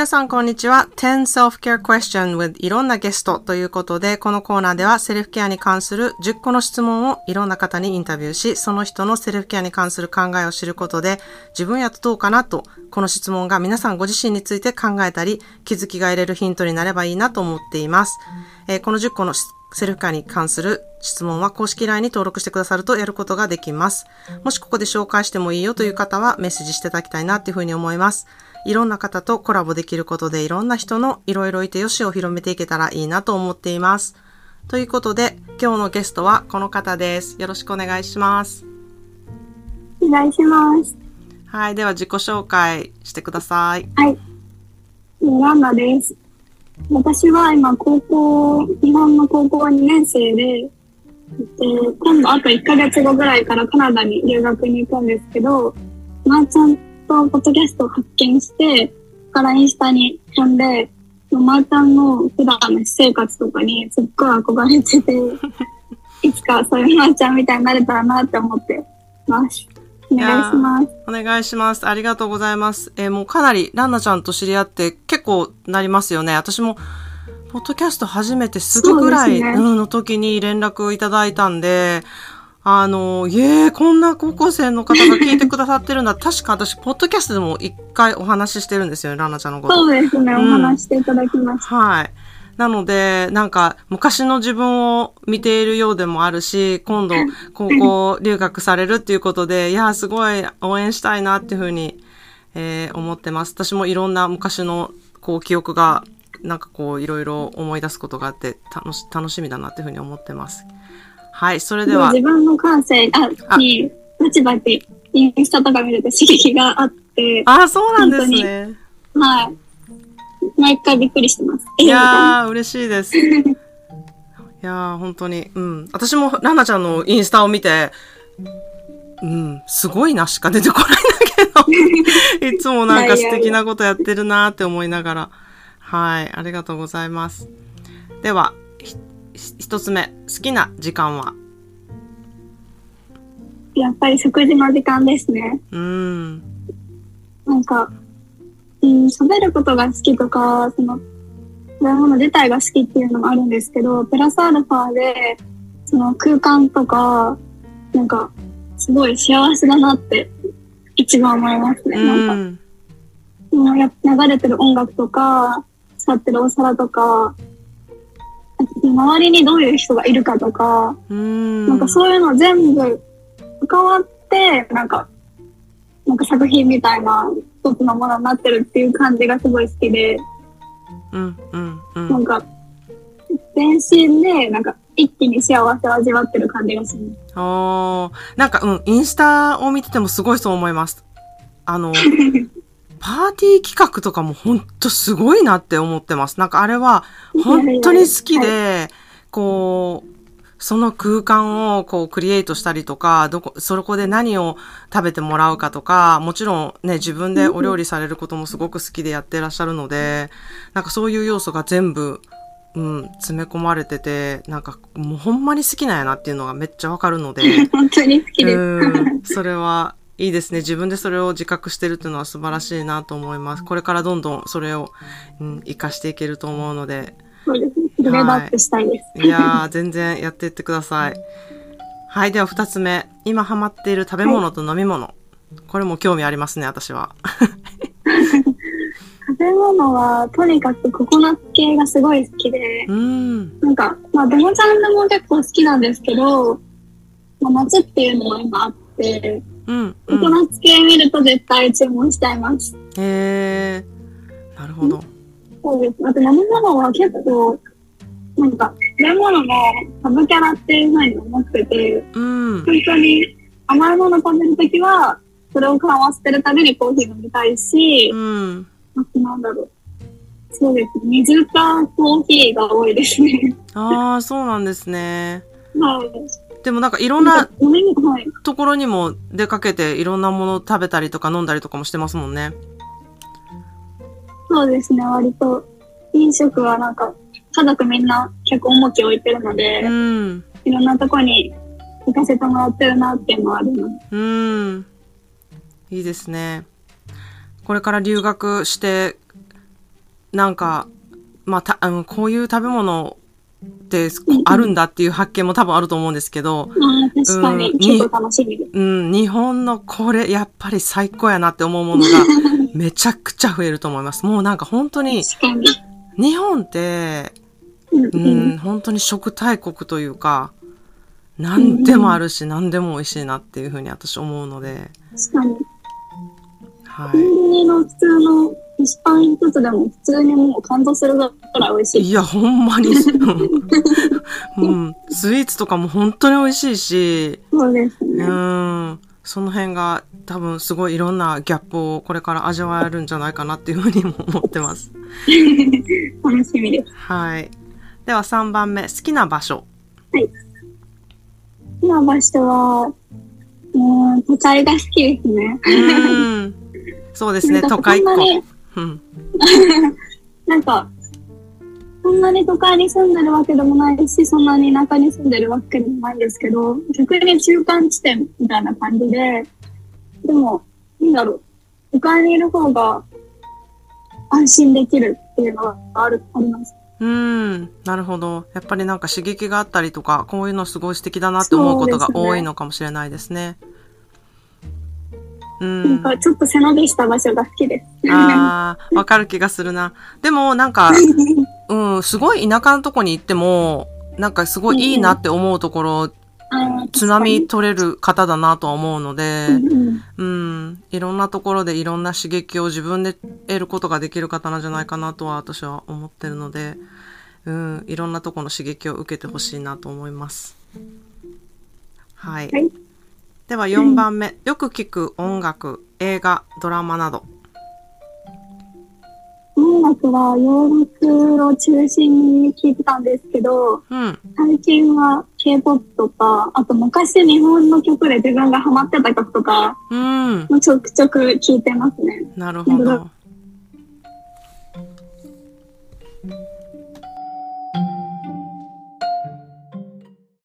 皆さん、こんにちは。10 Self-Care Question with いろんなゲストということで、このコーナーではセルフケアに関する10個の質問をいろんな方にインタビューし、その人のセルフケアに関する考えを知ることで、自分やとどうかなと、この質問が皆さんご自身について考えたり、気づきが得れるヒントになればいいなと思っています。えーこの10個のセルフケアに関する質問は公式 LINE に登録してくださるとやることができます。もしここで紹介してもいいよという方はメッセージしていただきたいなっていうふうに思います。いろんな方とコラボできることでいろんな人のいろいろいてよしを広めていけたらいいなと思っています。ということで、今日のゲストはこの方です。よろしくお願いします。お願いします。はい。では自己紹介してください。はい。ランナです。私は今高校、日本の高校2年生で、と、今度あと1ヶ月後ぐらいからカナダに留学に行くんですけど、まーちゃんとポッドキャストを発見して、そこからインスタに飛んで、まーちゃんの普段の私生活とかにすっごい憧れてて、いつかそういうまーちゃんみたいになれたらなって思ってます。お願いします。お願いします。ありがとうございます。えーもうかなりランナちゃんと知り合って結構なりますよね。私も、ポッドキャスト初めてすぐぐらい、の時に連絡いただいたんで、あの、いえ、こんな高校生の方が聞いてくださってるんだ。確か私、ポッドキャストでも一回お話ししてるんですよね、ランナちゃんのこと。そうですね、おうん話していただきました。はい。なので、なんか、昔の自分を見ているようでもあるし、今度、高校留学されるっていうことで、いや、すごい応援したいなっていうふうに、えー思ってます。私もいろんな昔の、こう、記憶が、なんかこう、いろいろ思い出すことがあって、楽し、楽しみだなっていうふうに思ってます。はい、それでは自、分の感性ああに、バチバチインスタとか見てて刺激があって、あ、そうなんですね。はい。毎回びっくりしてます。いやー、嬉しいです。いやー、本当に。うん。私も、ランナちゃんのインスタを見て、うん、すごいなしか出てこないんだけど、いつもなんか素敵なことやってるなーって思いながら。はい、ありがとうございます。では、一つ目、好きな時間は？やっぱり食事の時間ですね。うーん、なんか、うん、喋ることが好きとか、その、食べ物自体が好きっていうのもあるんですけど、プラスアルファで、その空間とか、なんか、すごい幸せだなって、一番思いますね。うなんか、ん、そのや流れてる音楽とか、使ってるお皿とか、周りにどういう人がいるかとか、うーん。なんかそういうの全部関わって、なんか、なんか作品みたいな一つのものになってるっていう感じがすごい好きで、うん、うん、うなんん。か、全身で、なんか一気に幸せを味わってる感じがします。おーなんか、うん、インスタを見ててもすごいそう思います。あの、パーティー企画とかもほんとすごいなって思ってます。なんかあれは本当に好きで、こう、その空間をこうクリエイトしたりとか、どこ、そこで何を食べてもらうかとか、もちろんね、自分でお料理されることもすごく好きでやってらっしゃるので、なんかそういう要素が全部、うん、詰め込まれてて、なんかもうほんまに好きなんやなっていうのがめっちゃわかるので、本当に好きです。うん、それはいいですね。自分でそれを自覚してるっていうのは素晴らしいなと思います。これからどんどんそれを、うん、活かしていけると思うので、そうでレードアップしたいです。いやー、全然やっていってください。はい、では二つ目。今ハマっている食べ物と飲み物。これも興味ありますね、私は。食べ物は、とにかくココナッツ系がすごい好きで、うん。なんか、まあ、どのジャンルも結構好きなんですけど、まあ、夏っていうのも今あって、うん。うココん、ナッツ系見ると絶対注文しちゃいます。へー。なるほど。そうです。あと飲み物は結構、なんか、食べ物もサブキャラっていうふうに思ってて、うん。本当に甘いもの食べるときは、それを緩和してるためにコーヒー飲みたいしう、ん。あとなんだろう。そうですね。水かコーヒーが多いですね。あー、そうなんですね。はい。でもなんかいろんな。ところにも出かけていろんなもの食べたりとか飲んだりとかもしてますもんね。そうですね。割と、飲食はなんか、家族みんな結構重きを置いてるので、うん。いろんなとこに行かせてもらってるなっていうのはあります。うん。いいですね。これから留学してなんか、まあ、た、あの、こういう食べ物ってあるんだっていう発見も多分あると思うんですけど、確かにうん。結構楽しみ。うん、日本のこれ、やっぱり最高やなって思うものがめちゃくちゃ増えると思います。もうなんか本当に。日本って、うん本当に食大国というか、何でもあるし、何でも美味しいなっていうふうに私思うので、確かに。はコンビニの普通の蒸しパン一つでも普通にもう感動するぐらい美味しい。い。いや、ほんまに、うん、スイーツとかも本当に美味しいし、そうですうね。ん、その辺が多分すごいいろんなギャップをこれから味わえるんじゃないかなっていうふうにも思ってます。楽しみです。はい。では3番目、好きな場所。好きな場所は、もう、都会が好きですね。うん。そうですね、都会っ子なん。なんか、そんなに都会に住んでるわけでもないし、そんなに田舎に住んでるわけでもないんですけど、逆に中間地点みたいな感じで、でも、なんだろう、都会にいる方が安心できるっていうのがある、あります。うん。なるほど。やっぱりなんか刺激があったりとか、こういうのすごい素敵だなって思うことが多いのかもしれないですね。うなんん。かちょっと背伸びした場所が好きです。ああ、わかる気がするな。でもなんか、うん、すごい田舎のとこに行っても、なんかすごいいいなって思うところ、津波取れる方だなとは思うので、うんいろんなところでいろんな刺激を自分で得ることができる方なんじゃないかなとは私は思ってるので、うん、いろんなところの刺激を受けてほしいなと思います。はい。はいでは4番目、よく聞く音楽、映画、ドラマなど。音楽は洋楽を中心に聴いてたんですけど、うん、最近は K-POP とか、あと昔日本の曲で自分がハマってた曲とかうん、もちょくちょく聴いてますね。なるほど。